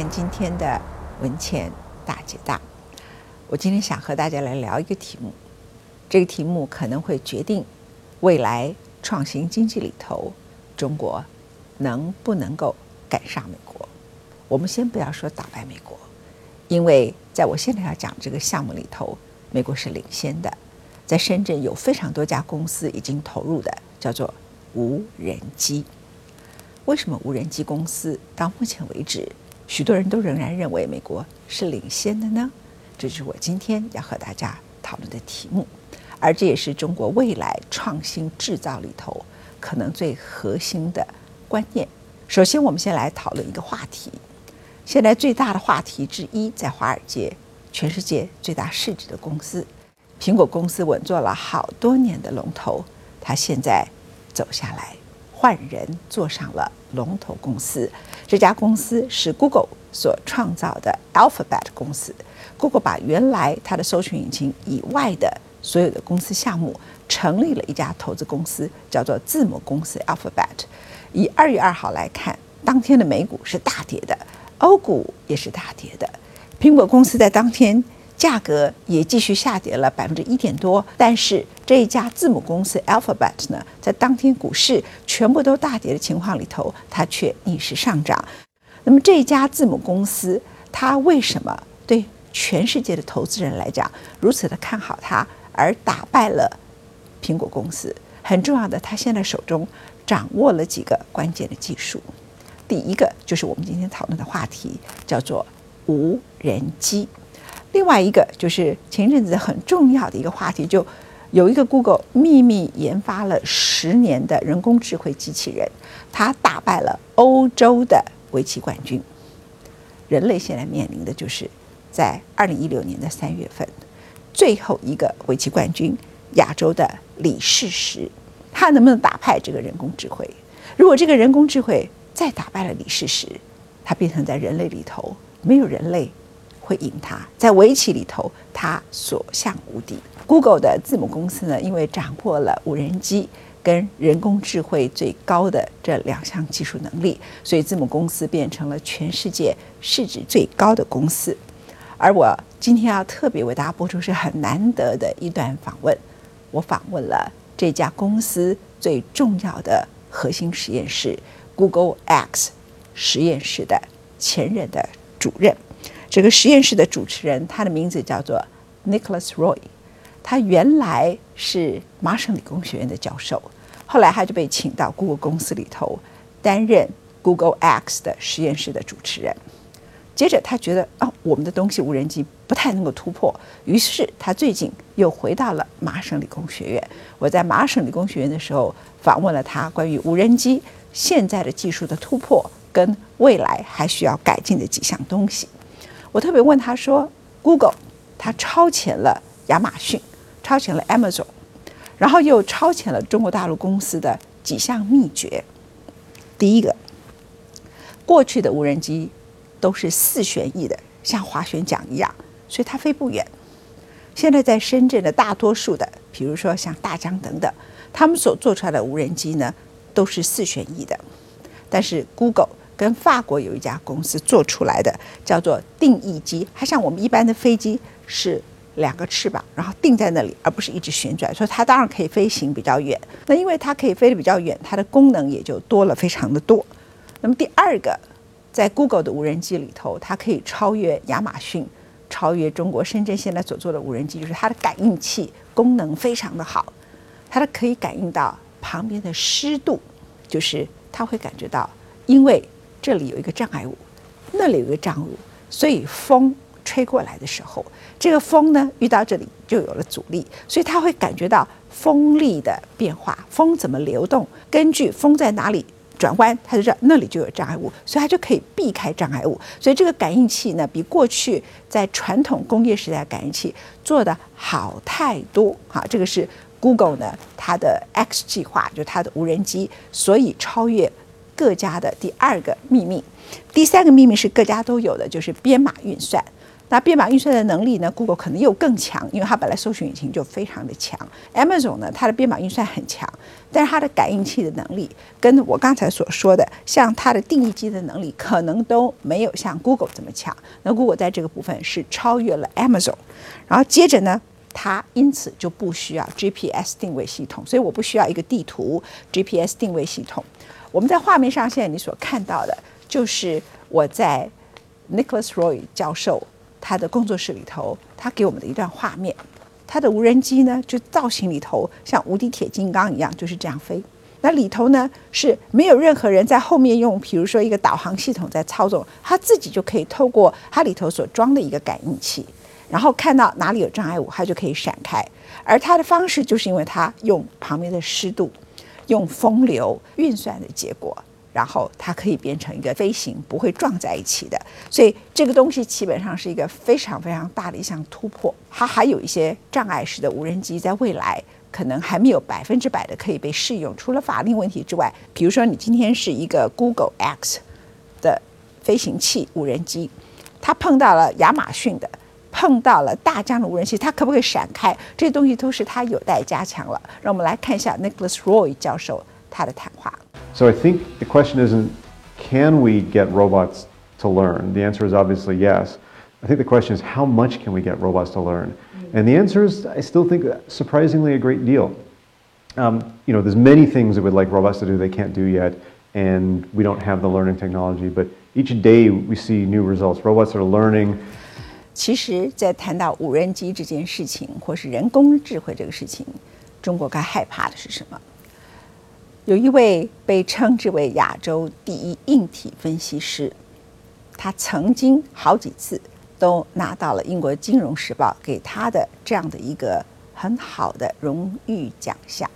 看今天的文倩大解答。我今天想和大家来聊一个题目，这个题目可能会决定未来创新经济里头中国能不能够赶上美国。我们先不要说打败美国，因为在我现在要讲这个项目里头，美国是领先的。在深圳有非常多家公司已经投入的，叫做无人机。为什么无人机公司到目前为止，许多人都仍然认为美国是领先的呢？这是我今天要和大家讨论的题目，而这也是中国未来创新制造里头可能最核心的观念。首先，我们先来讨论一个话题。现在最大的话题之一，在华尔街，全世界最大市值的公司——苹果公司，稳坐了好多年的龙头，它现在走下来。换人坐上了龙头公司，这家公司是 Google 所创造的 Alphabet 公司。Google 把原来它的搜寻引擎以外的所有的公司项目，成立了一家投资公司，叫做字母公司 Alphabet。以二月二号来看，当天的美股是大跌的，欧股也是大跌的。苹果公司在当天。价格也继续下跌了百分之一点多，但是这一家字母公司 Alphabet 呢，在当天股市全部都大跌的情况里头，它却逆势上涨。那么这一家字母公司，它为什么对全世界的投资人来讲如此的看好它，而打败了苹果公司？很重要的，它现在手中掌握了几个关键的技术。第一个就是我们今天讨论的话题，叫做无人机。另外一个就是前阵子很重要的一个话题，就有一个 Google 秘密研发了十年的人工智慧机器人，它打败了欧洲的围棋冠军。人类现在面临的就是在二零一六年的三月份，最后一个围棋冠军亚洲的李世石，他能不能打败这个人工智慧？如果这个人工智慧再打败了李世石，他变成在人类里头没有人类。会赢他，在围棋里头，他所向无敌。Google 的字母公司呢，因为掌握了无人机跟人工智慧最高的这两项技术能力，所以字母公司变成了全世界市值最高的公司。而我今天要特别为大家播出是很难得的一段访问，我访问了这家公司最重要的核心实验室 Google X 实验室的前任的主任。这个实验室的主持人，他的名字叫做 Nicholas Roy，他原来是麻省理工学院的教授，后来他就被请到 Google 公司里头担任 Google X 的实验室的主持人。接着他觉得啊，我们的东西无人机不太能够突破，于是他最近又回到了麻省理工学院。我在麻省理工学院的时候访问了他，关于无人机现在的技术的突破跟未来还需要改进的几项东西。我特别问他说：“Google，它超前了亚马逊，超前了 Amazon，然后又超前了中国大陆公司的几项秘诀。第一个，过去的无人机都是四旋翼的，像滑旋桨一样，所以它飞不远。现在在深圳的大多数的，比如说像大疆等等，他们所做出来的无人机呢，都是四旋翼的，但是 Google。”跟法国有一家公司做出来的叫做定翼机，它像我们一般的飞机是两个翅膀，然后定在那里，而不是一直旋转，所以它当然可以飞行比较远。那因为它可以飞得比较远，它的功能也就多了非常的多。那么第二个，在 Google 的无人机里头，它可以超越亚马逊，超越中国深圳现在所做的无人机，就是它的感应器功能非常的好，它的可以感应到旁边的湿度，就是它会感觉到，因为这里有一个障碍物，那里有一个障碍物，所以风吹过来的时候，这个风呢遇到这里就有了阻力，所以它会感觉到风力的变化，风怎么流动，根据风在哪里转弯，它就知道那里就有障碍物，所以它就可以避开障碍物。所以这个感应器呢，比过去在传统工业时代感应器做的好太多。好，这个是 Google 呢它的 X 计划，就它的无人机，所以超越。各家的第二个秘密，第三个秘密是各家都有的，就是编码运算。那编码运算的能力呢？Google 可能又更强，因为它本来搜索引擎就非常的强。Amazon 呢，它的编码运算很强，但是它的感应器的能力，跟我刚才所说的，像它的定义机的能力，可能都没有像 Google 这么强。那 Google 在这个部分是超越了 Amazon。然后接着呢，它因此就不需要 GPS 定位系统，所以我不需要一个地图 GPS 定位系统。我们在画面上现在你所看到的，就是我在 Nicholas Roy 教授。他的工作室里头，他给我们的一段画面，他的无人机呢，就造型里头像无敌铁金刚一样，就是这样飞。那里头呢是没有任何人在后面用，比如说一个导航系统在操纵，他自己就可以透过它里头所装的一个感应器，然后看到哪里有障碍物，它就可以闪开。而它的方式就是因为它用旁边的湿度、用风流运算的结果。然后它可以变成一个飞行不会撞在一起的，所以这个东西基本上是一个非常非常大的一项突破。它还有一些障碍式的无人机，在未来可能还没有百分之百的可以被适用。除了法令问题之外，比如说你今天是一个 Google X 的飞行器无人机，它碰到了亚马逊的，碰到了大疆的无人机，它可不可以闪开？这些东西都是它有待加强了。让我们来看一下 Nicholas Roy 教授他的谈话。So I think the question isn't can we get robots to learn? The answer is obviously yes. I think the question is how much can we get robots to learn? And the answer is, I still think, surprisingly a great deal. Um, you know, there's many things that we'd like robots to do they can't do yet, and we don't have the learning technology. But each day we see new results. Robots are learning. 其实，在谈到无人机这件事情，或是人工智慧这个事情，中国该害怕的是什么？有一位被称之为亚洲第一硬体分析师，他曾经好几次都拿到了英国《金融时报》给他的这样的一个很好的荣誉奖项。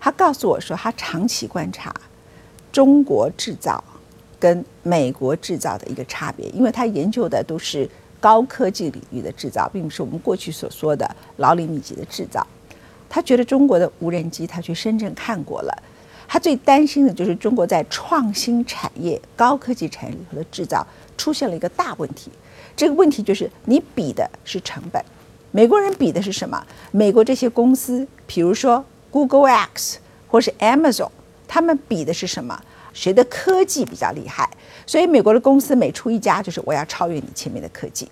他告诉我说，他长期观察中国制造跟美国制造的一个差别，因为他研究的都是高科技领域的制造，并不是我们过去所说的劳力密集的制造。他觉得中国的无人机，他去深圳看过了。他最担心的就是中国在创新产业、高科技产业里头的制造出现了一个大问题。这个问题就是你比的是成本，美国人比的是什么？美国这些公司，比如说 Google X 或是 Amazon，他们比的是什么？谁的科技比较厉害？所以美国的公司每出一家，就是我要超越你前面的科技；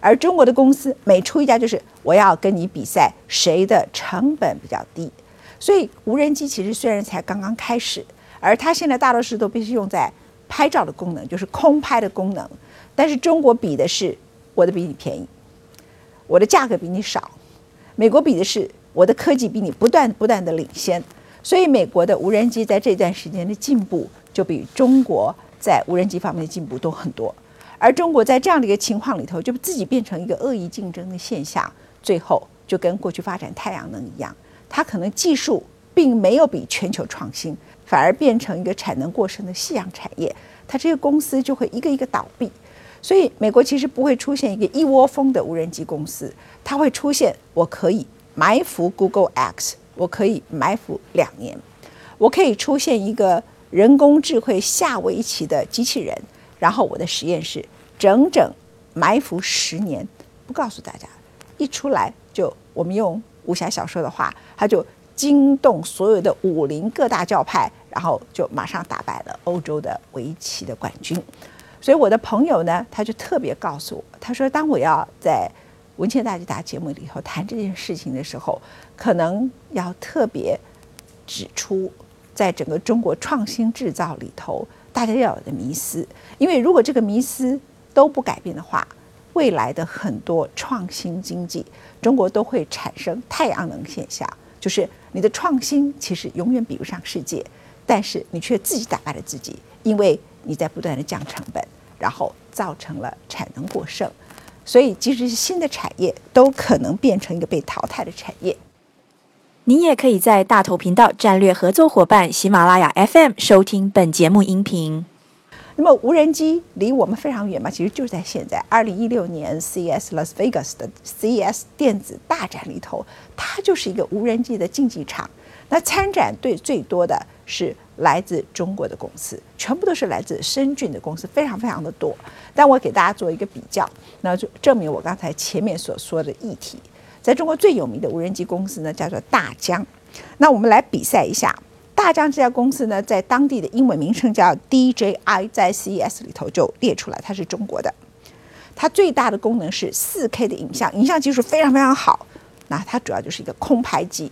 而中国的公司每出一家，就是我要跟你比赛，谁的成本比较低。所以无人机其实虽然才刚刚开始，而它现在大多数都必须用在拍照的功能，就是空拍的功能。但是中国比的是我的比你便宜，我的价格比你少；美国比的是我的科技比你不断不断的领先。所以美国的无人机在这段时间的进步，就比中国在无人机方面的进步都很多。而中国在这样的一个情况里头，就自己变成一个恶意竞争的现象，最后就跟过去发展太阳能一样。它可能技术并没有比全球创新，反而变成一个产能过剩的夕阳产业，它这些公司就会一个一个倒闭。所以，美国其实不会出现一个一窝蜂的无人机公司，它会出现我可以埋伏 Google X，我可以埋伏两年，我可以出现一个人工智慧下围棋的机器人，然后我的实验室整整埋伏十年，不告诉大家，一出来就我们用。武侠小说的话，他就惊动所有的武林各大教派，然后就马上打败了欧洲的围棋的冠军。所以我的朋友呢，他就特别告诉我，他说：“当我要在文倩大姐大节目里头谈这件事情的时候，可能要特别指出，在整个中国创新制造里头，大家要有的迷思。因为如果这个迷思都不改变的话，未来的很多创新经济。”中国都会产生太阳能现象，就是你的创新其实永远比不上世界，但是你却自己打败了自己，因为你在不断的降成本，然后造成了产能过剩，所以即使是新的产业，都可能变成一个被淘汰的产业。您也可以在大头频道战略合作伙伴喜马拉雅 FM 收听本节目音频。那么无人机离我们非常远嘛？其实就在现在，二零一六年 CES Las Vegas 的 CES 电子大展里头，它就是一个无人机的竞技场。那参展队最多的是来自中国的公司，全部都是来自深圳的公司，非常非常的多。但我给大家做一个比较，那就证明我刚才前面所说的议题。在中国最有名的无人机公司呢，叫做大疆。那我们来比赛一下，大疆这家公司呢，在当地的英文名称叫 DJI，在 CES 里头就列出来，它是中国的。它最大的功能是 4K 的影像，影像技术非常非常好。那它主要就是一个空拍机。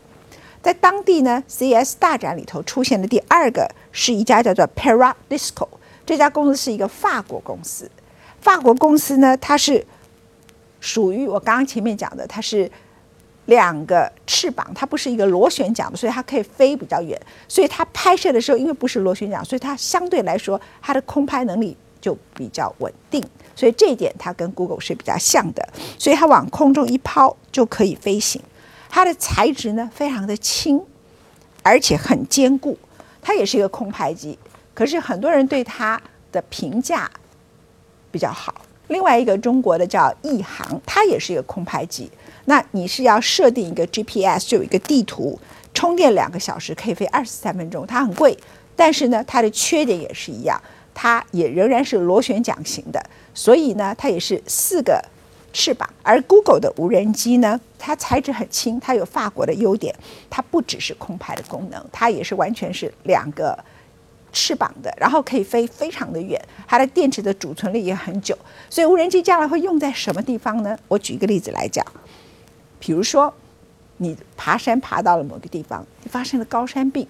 在当地呢，CES 大展里头出现的第二个是一家叫做 Paradisco，这家公司是一个法国公司。法国公司呢，它是属于我刚刚前面讲的，它是两个翅膀，它不是一个螺旋桨的，所以它可以飞比较远。所以它拍摄的时候，因为不是螺旋桨，所以它相对来说它的空拍能力就比较稳定。所以这一点它跟 Google 是比较像的，所以它往空中一抛就可以飞行。它的材质呢非常的轻，而且很坚固。它也是一个空拍机，可是很多人对它的评价比较好。另外一个中国的叫亿航，它也是一个空拍机。那你是要设定一个 GPS，就有一个地图，充电两个小时可以飞二十三分钟。它很贵，但是呢，它的缺点也是一样，它也仍然是螺旋桨型的。所以呢，它也是四个翅膀，而 Google 的无人机呢，它材质很轻，它有法国的优点，它不只是空拍的功能，它也是完全是两个翅膀的，然后可以飞非常的远，它的电池的储存力也很久。所以无人机将来会用在什么地方呢？我举一个例子来讲，比如说你爬山爬到了某个地方，你发生了高山病，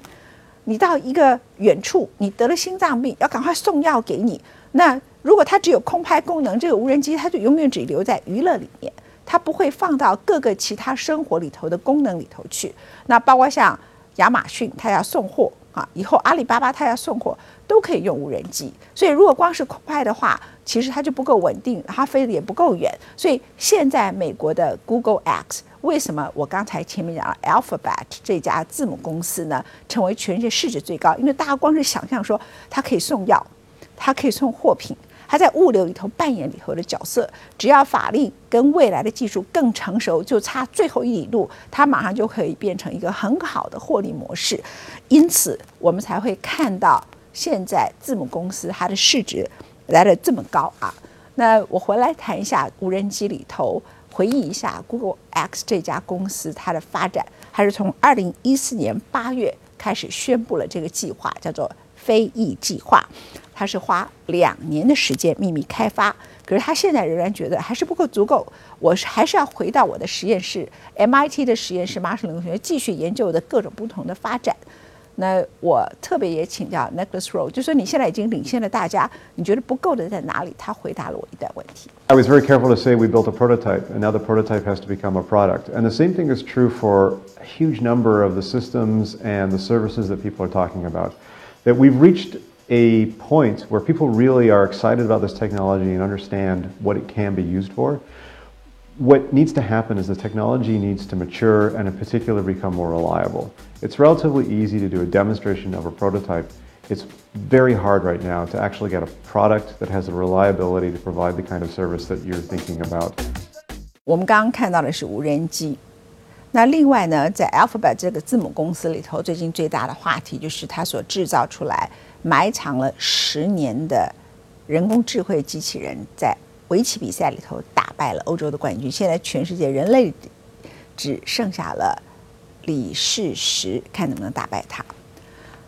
你到一个远处，你得了心脏病，要赶快送药给你，那。如果它只有空拍功能，这个无人机它就永远只留在娱乐里面，它不会放到各个其他生活里头的功能里头去。那包括像亚马逊，它要送货啊，以后阿里巴巴它要送货都可以用无人机。所以如果光是快的话，其实它就不够稳定，它飞得也不够远。所以现在美国的 Google X，为什么我刚才前面讲 Alphabet 这家字母公司呢，成为全世界市值最高？因为大家光是想象说它可以送药，它可以送货品。它在物流里头扮演里头的角色，只要法令跟未来的技术更成熟，就差最后一里路，它马上就可以变成一个很好的获利模式。因此，我们才会看到现在字母公司它的市值来的这么高啊。那我回来谈一下无人机里头，回忆一下 Google X 这家公司它的发展，还是从二零一四年八月开始宣布了这个计划，叫做飞翼计划。它是花两年的时间秘密开发，可是他现在仍然觉得还是不够足够。我是还是要回到我的实验室，MIT 的实验室，麻省理工学院继续研究的各种不同的发展。那我特别也请教 Nicholas Rowe，就说你现在已经领先了大家，你觉得不够的在哪里？他回答了我一段问题。I was very careful to say we built a prototype, and now the prototype has to become a product. And the same thing is true for a huge number of the systems and the services that people are talking about. That we've reached a point where people really are excited about this technology and understand what it can be used for. What needs to happen is the technology needs to mature and in particular become more reliable. It's relatively easy to do a demonstration of a prototype. It's very hard right now to actually get a product that has the reliability to provide the kind of service that you're thinking about. 我们刚刚看到的是无人机，那另外呢，在 Alphabet 这个字母公司里头，最近最大的话题就是它所制造出来埋藏了十年的人工智慧机器人，在围棋比赛里头打 败了欧洲的冠军。现在全世界人类只剩下了李世石，看能不能打败他。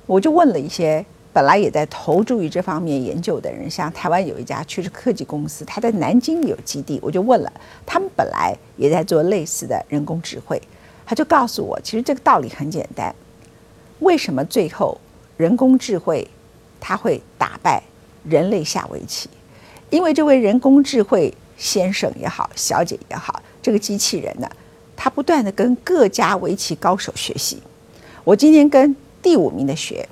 我就问了一些本来也在投注于这方面研究的人，像台湾有一家趋势科技公司，他在南京有基地，我就问了，他们本来也在做类似的人工智慧，他就告诉我，其实这个道理很简单，为什么最后人工智慧？它会打败人类下围棋，因为这位人工智慧先生也好，小姐也好，这个机器人呢，他不断的跟各家围棋高手学习。我今天跟第五名的学，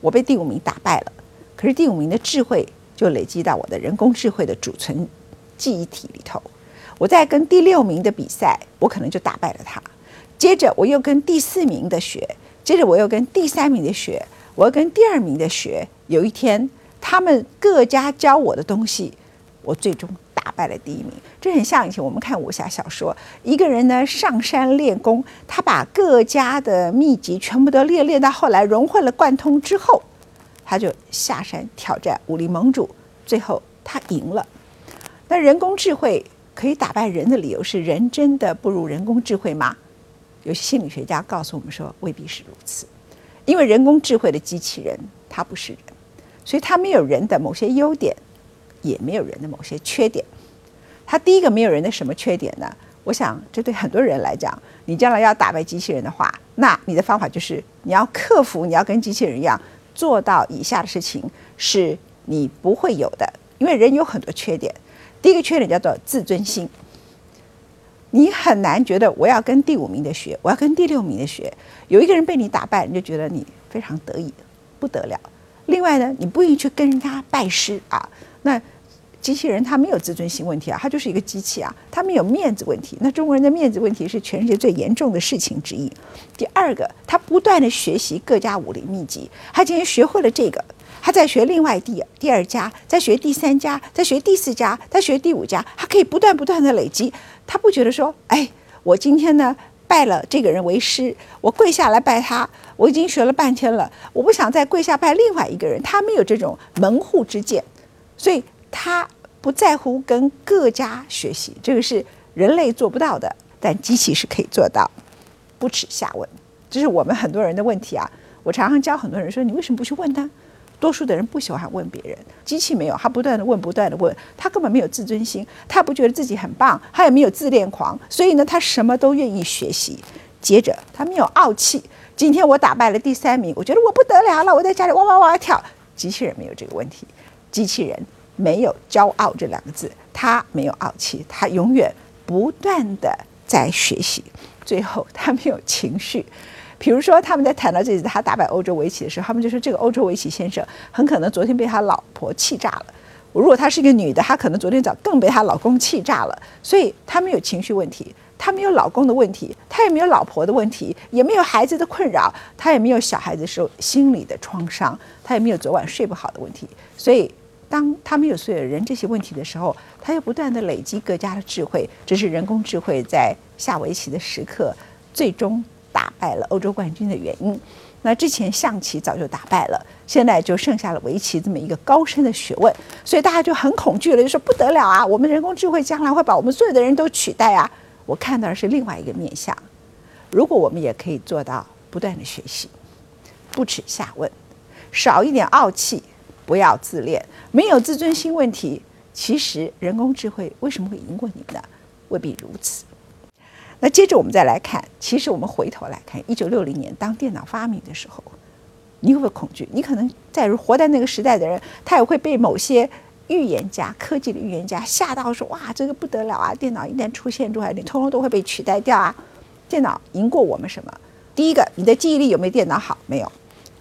我被第五名打败了，可是第五名的智慧就累积到我的人工智慧的储存记忆体里头。我再跟第六名的比赛，我可能就打败了他。接着我又跟第四名的学，接着我又跟第三名的学。我又跟第二名的学，有一天他们各家教我的东西，我最终打败了第一名。这很像以前我们看武侠小说，一个人呢上山练功，他把各家的秘籍全部都练练到后来融会了贯通之后，他就下山挑战武林盟主，最后他赢了。那人工智慧可以打败人的理由是人真的不如人工智慧吗？有些心理学家告诉我们说未必是如此，因为人工智慧的机器人它不是人，所以它没有人的某些优点，也没有人的某些缺点。他第一个没有人的什么缺点呢？我想这对很多人来讲，你将来要打败机器人的话，那你的方法就是你要克服，你要跟机器人一样做到以下的事情是你不会有的，因为人有很多缺点。第一个缺点叫做自尊心。你很难觉得我要跟第五名的学，我要跟第六名的学。有一个人被你打败，你就觉得你非常得意，不得了。另外呢，你不愿意去跟人家拜师啊。那机器人它没有自尊心问题啊，它就是一个机器啊，它没有面子问题。那中国人的面子问题是全世界最严重的事情之一。第二个，他不断的学习各家武林秘籍，他今天学会了这个。他在学另外第第二家，在学第三家，在学第四家，在学第五家，他可以不断不断的累积。他不觉得说，哎，我今天呢拜了这个人为师，我跪下来拜他，我已经学了半天了，我不想再跪下拜另外一个人。他没有这种门户之见，所以他不在乎跟各家学习，这个是人类做不到的，但机器是可以做到，不耻下问。这是我们很多人的问题啊！我常常教很多人说，你为什么不去问他？多数的人不喜欢问别人，机器没有，他不断的问，不断的问，他根本没有自尊心，他不觉得自己很棒，他也没有自恋狂，所以呢，他什么都愿意学习。接着，他没有傲气。今天我打败了第三名，我觉得我不得了了，我在家里哇哇哇跳。机器人没有这个问题，机器人没有骄傲这两个字，他没有傲气，他永远不断的在学习。最后，他没有情绪。比如说，他们在谈到这次他打败欧洲围棋的时候，他们就说这个欧洲围棋先生很可能昨天被他老婆气炸了。如果她是一个女的，她可能昨天早更被她老公气炸了。所以她没有情绪问题，她没有老公的问题，她也没有老婆的问题，也没有孩子的困扰，她也没有小孩子时候心理的创伤，她也没有昨晚睡不好的问题。所以，当他没有所有人这些问题的时候，他又不断的累积各家的智慧，这是人工智慧在下围棋的时刻最终。打败了欧洲冠军的原因，那之前象棋早就打败了，现在就剩下了围棋这么一个高深的学问，所以大家就很恐惧了，就说不得了啊！我们人工智慧将来会把我们所有的人都取代啊！我看到的是另外一个面相，如果我们也可以做到不断的学习，不耻下问，少一点傲气，不要自恋，没有自尊心问题，其实人工智慧为什么会赢过你们呢？未必如此。那接着我们再来看，其实我们回头来看，一九六零年当电脑发明的时候，你会不会恐惧？你可能在活在那个时代的人，他也会被某些预言家、科技的预言家吓到，说：“哇，这个不得了啊！电脑一旦出现之后，你通通都会被取代掉啊！”电脑赢过我们什么？第一个，你的记忆力有没有电脑好？没有。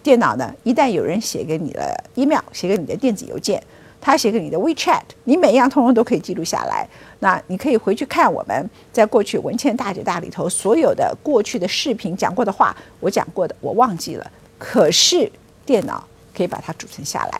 电脑呢，一旦有人写给你的 email，写给你的电子邮件。他写给你的 WeChat，你每一样通通都可以记录下来。那你可以回去看我们在过去文倩大姐大里头所有的过去的视频讲过的话，我讲过的我忘记了，可是电脑可以把它储存下来，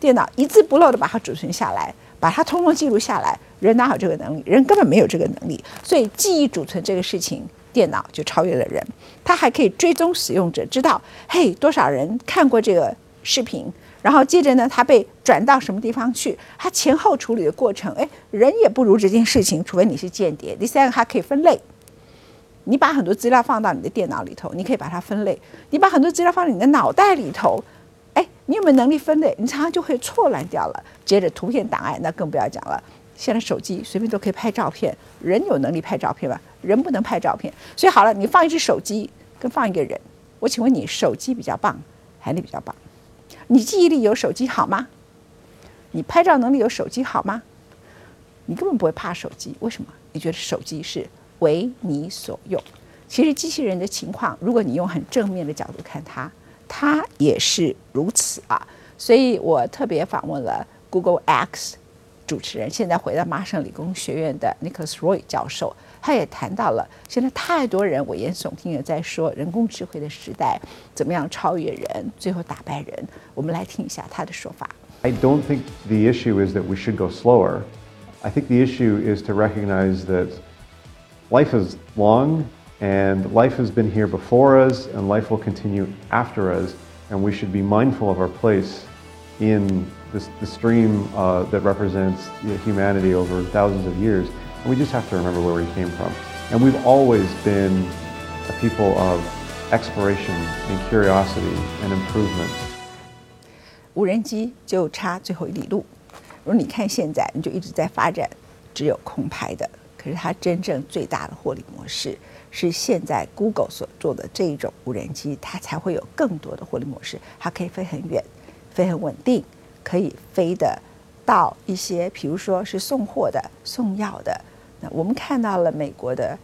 电脑一字不漏的把它储存下来，把它通通记录下来。人哪有这个能力？人根本没有这个能力。所以记忆储存这个事情，电脑就超越了人。它还可以追踪使用者，知道嘿多少人看过这个视频。然后接着呢，它被转到什么地方去？它前后处理的过程，哎，人也不如这件事情，除非你是间谍。第三个，还可以分类。你把很多资料放到你的电脑里头，你可以把它分类。你把很多资料放在你的脑袋里头，哎，你有没有能力分类？你常常就会错乱掉了。接着图片档案，那更不要讲了。现在手机随便都可以拍照片，人有能力拍照片吗？人不能拍照片。所以好了，你放一只手机跟放一个人，我请问你，手机比较棒还是你比较棒？你记忆力有手机好吗？你拍照能力有手机好吗？你根本不会怕手机，为什么？你觉得手机是为你所用？其实机器人的情况，如果你用很正面的角度看它，它也是如此啊。所以我特别访问了 Google X 主持人，现在回到麻省理工学院的 Nicholas Roy 教授。他也谈到了，现在太多人危言耸听的在说人工智慧的时代怎么样超越人，最后打败人。我们来听一下他的说法。I don't think the issue is that we should go slower. I think the issue is to recognize that life is long and life has been here before us and life will continue after us and we should be mindful of our place in this, the stream uh, that represents you know, humanity over thousands of years and we just have to remember where we came from and we've always been a people of exploration and curiosity and improvement 无人机就差最后一里路。如果你看现在，你就一直在发展只有空拍的，可是它真正最大的获利模式是现在 Google 所做的这一种无人机，它才会有更多的获利模式。它可以飞很远，飞很稳定，可以飞的到一些，比如说是送货的、送药的。 我们看到了美国的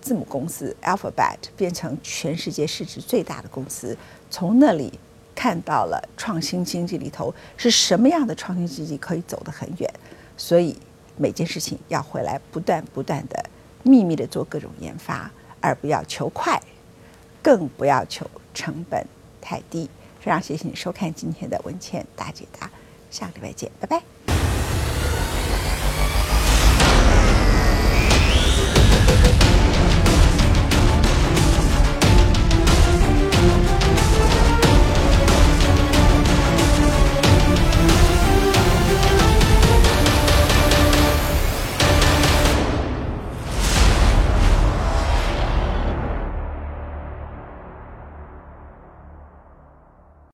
字母公司 Alphabet 变成全世界市值最大的公司，从那里。看到了创新经济里头是什么样的创新经济可以走得很远，所以每件事情要回来不断不断的秘密的做各种研发，而不要求快，更不要求成本太低。非常谢谢你收看今天的文倩大解答，下个礼拜见，拜拜。